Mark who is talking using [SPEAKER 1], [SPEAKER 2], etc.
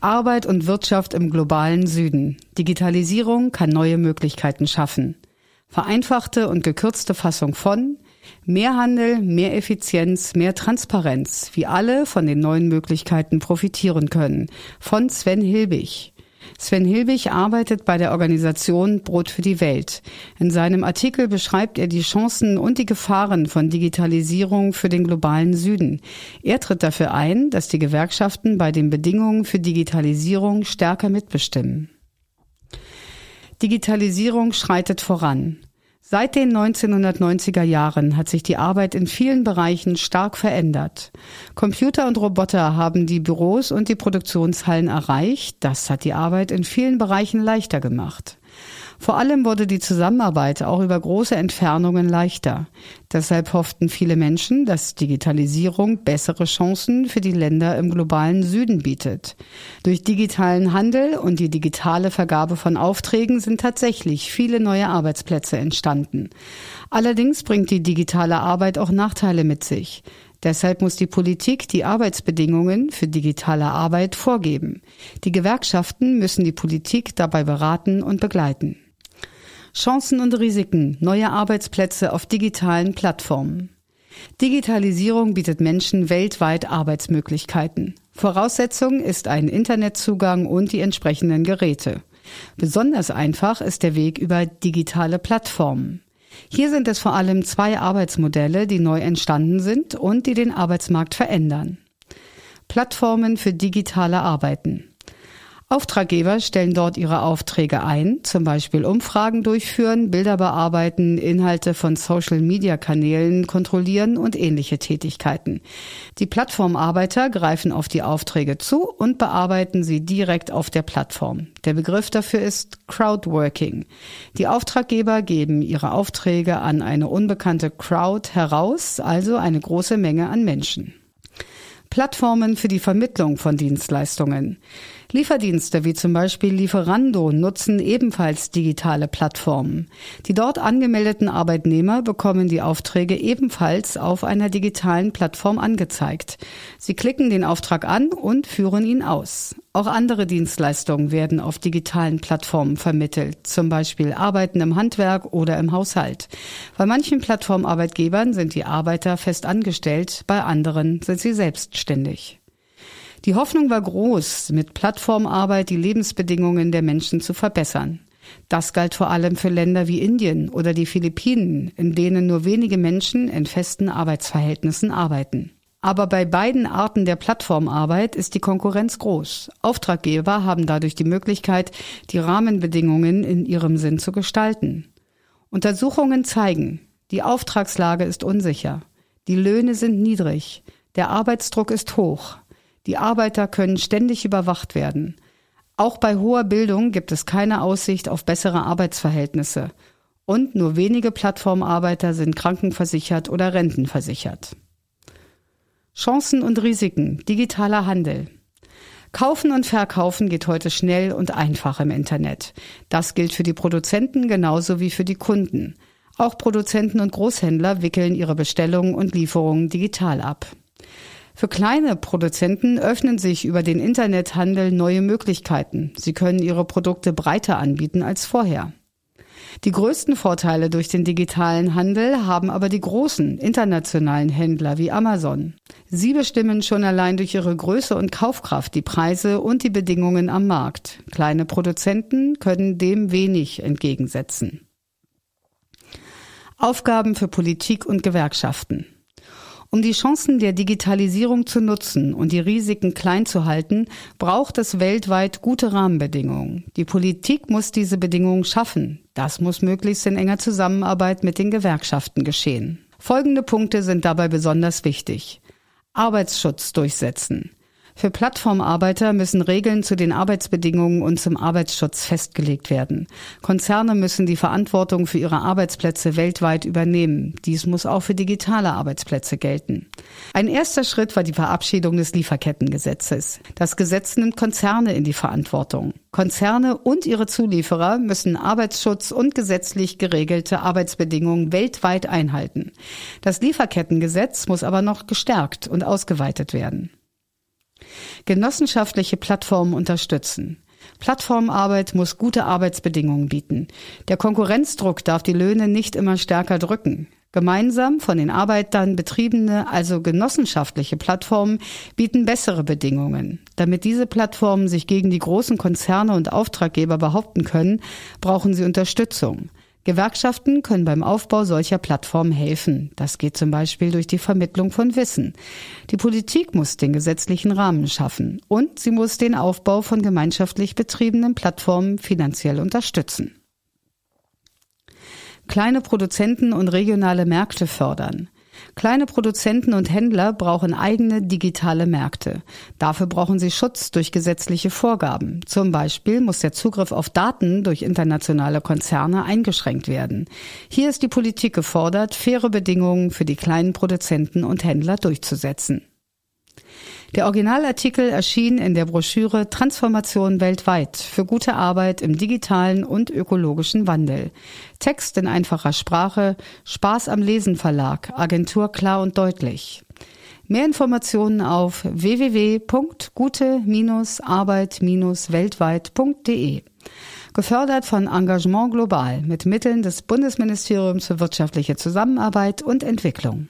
[SPEAKER 1] Arbeit und Wirtschaft im globalen Süden. Digitalisierung kann neue Möglichkeiten schaffen. Vereinfachte und gekürzte Fassung von Mehr Handel, mehr Effizienz, mehr Transparenz, wie alle von den neuen Möglichkeiten profitieren können. Von Sven Hilbig. Sven Hilbig arbeitet bei der Organisation Brot für die Welt. In seinem Artikel beschreibt er die Chancen und die Gefahren von Digitalisierung für den globalen Süden. Er tritt dafür ein, dass die Gewerkschaften bei den Bedingungen für Digitalisierung stärker mitbestimmen. Digitalisierung schreitet voran. Seit den 1990er Jahren hat sich die Arbeit in vielen Bereichen stark verändert. Computer und Roboter haben die Büros und die Produktionshallen erreicht. Das hat die Arbeit in vielen Bereichen leichter gemacht. Vor allem wurde die Zusammenarbeit auch über große Entfernungen leichter. Deshalb hofften viele Menschen, dass Digitalisierung bessere Chancen für die Länder im globalen Süden bietet. Durch digitalen Handel und die digitale Vergabe von Aufträgen sind tatsächlich viele neue Arbeitsplätze entstanden. Allerdings bringt die digitale Arbeit auch Nachteile mit sich. Deshalb muss die Politik die Arbeitsbedingungen für digitale Arbeit vorgeben. Die Gewerkschaften müssen die Politik dabei beraten und begleiten. Chancen und Risiken neuer Arbeitsplätze auf digitalen Plattformen. Digitalisierung bietet Menschen weltweit Arbeitsmöglichkeiten. Voraussetzung ist ein Internetzugang und die entsprechenden Geräte. Besonders einfach ist der Weg über digitale Plattformen. Hier sind es vor allem zwei Arbeitsmodelle, die neu entstanden sind und die den Arbeitsmarkt verändern. Plattformen für digitale Arbeiten. Auftraggeber stellen dort ihre Aufträge ein, zum Beispiel Umfragen durchführen, Bilder bearbeiten, Inhalte von Social-Media-Kanälen kontrollieren und ähnliche Tätigkeiten. Die Plattformarbeiter greifen auf die Aufträge zu und bearbeiten sie direkt auf der Plattform. Der Begriff dafür ist Crowdworking. Die Auftraggeber geben ihre Aufträge an eine unbekannte Crowd heraus, also eine große Menge an Menschen. Plattformen für die Vermittlung von Dienstleistungen. Lieferdienste wie zum Beispiel Lieferando nutzen ebenfalls digitale Plattformen. Die dort angemeldeten Arbeitnehmer bekommen die Aufträge ebenfalls auf einer digitalen Plattform angezeigt. Sie klicken den Auftrag an und führen ihn aus. Auch andere Dienstleistungen werden auf digitalen Plattformen vermittelt, zum Beispiel Arbeiten im Handwerk oder im Haushalt. Bei manchen Plattformarbeitgebern sind die Arbeiter fest angestellt, bei anderen sind sie selbstständig. Die Hoffnung war groß, mit Plattformarbeit die Lebensbedingungen der Menschen zu verbessern. Das galt vor allem für Länder wie Indien oder die Philippinen, in denen nur wenige Menschen in festen Arbeitsverhältnissen arbeiten. Aber bei beiden Arten der Plattformarbeit ist die Konkurrenz groß. Auftraggeber haben dadurch die Möglichkeit, die Rahmenbedingungen in ihrem Sinn zu gestalten. Untersuchungen zeigen, die Auftragslage ist unsicher, die Löhne sind niedrig, der Arbeitsdruck ist hoch, die Arbeiter können ständig überwacht werden. Auch bei hoher Bildung gibt es keine Aussicht auf bessere Arbeitsverhältnisse. Und nur wenige Plattformarbeiter sind krankenversichert oder rentenversichert. Chancen und Risiken. Digitaler Handel. Kaufen und Verkaufen geht heute schnell und einfach im Internet. Das gilt für die Produzenten genauso wie für die Kunden. Auch Produzenten und Großhändler wickeln ihre Bestellungen und Lieferungen digital ab. Für kleine Produzenten öffnen sich über den Internethandel neue Möglichkeiten. Sie können ihre Produkte breiter anbieten als vorher. Die größten Vorteile durch den digitalen Handel haben aber die großen internationalen Händler wie Amazon. Sie bestimmen schon allein durch ihre Größe und Kaufkraft die Preise und die Bedingungen am Markt. Kleine Produzenten können dem wenig entgegensetzen. Aufgaben für Politik und Gewerkschaften. Um die Chancen der Digitalisierung zu nutzen und die Risiken klein zu halten, braucht es weltweit gute Rahmenbedingungen. Die Politik muss diese Bedingungen schaffen. Das muss möglichst in enger Zusammenarbeit mit den Gewerkschaften geschehen. Folgende Punkte sind dabei besonders wichtig. Arbeitsschutz durchsetzen. Für Plattformarbeiter müssen Regeln zu den Arbeitsbedingungen und zum Arbeitsschutz festgelegt werden. Konzerne müssen die Verantwortung für ihre Arbeitsplätze weltweit übernehmen. Dies muss auch für digitale Arbeitsplätze gelten. Ein erster Schritt war die Verabschiedung des Lieferkettengesetzes. Das Gesetz nimmt Konzerne in die Verantwortung. Konzerne und ihre Zulieferer müssen Arbeitsschutz und gesetzlich geregelte Arbeitsbedingungen weltweit einhalten. Das Lieferkettengesetz muss aber noch gestärkt und ausgeweitet werden. Genossenschaftliche Plattformen unterstützen. Plattformarbeit muss gute Arbeitsbedingungen bieten. Der Konkurrenzdruck darf die Löhne nicht immer stärker drücken. Gemeinsam von den Arbeitern betriebene, also genossenschaftliche Plattformen bieten bessere Bedingungen. Damit diese Plattformen sich gegen die großen Konzerne und Auftraggeber behaupten können, brauchen sie Unterstützung. Gewerkschaften können beim Aufbau solcher Plattformen helfen. Das geht zum Beispiel durch die Vermittlung von Wissen. Die Politik muss den gesetzlichen Rahmen schaffen und sie muss den Aufbau von gemeinschaftlich betriebenen Plattformen finanziell unterstützen. Kleine Produzenten und regionale Märkte fördern. Kleine Produzenten und Händler brauchen eigene digitale Märkte. Dafür brauchen sie Schutz durch gesetzliche Vorgaben. Zum Beispiel muss der Zugriff auf Daten durch internationale Konzerne eingeschränkt werden. Hier ist die Politik gefordert, faire Bedingungen für die kleinen Produzenten und Händler durchzusetzen. Der Originalartikel erschien in der Broschüre Transformation weltweit für gute Arbeit im digitalen und ökologischen Wandel. Text in einfacher Sprache, Spaß am Lesen Verlag, Agentur klar und deutlich. Mehr Informationen auf www.gute-arbeit-weltweit.de. Gefördert von Engagement Global mit Mitteln des Bundesministeriums für wirtschaftliche Zusammenarbeit und Entwicklung.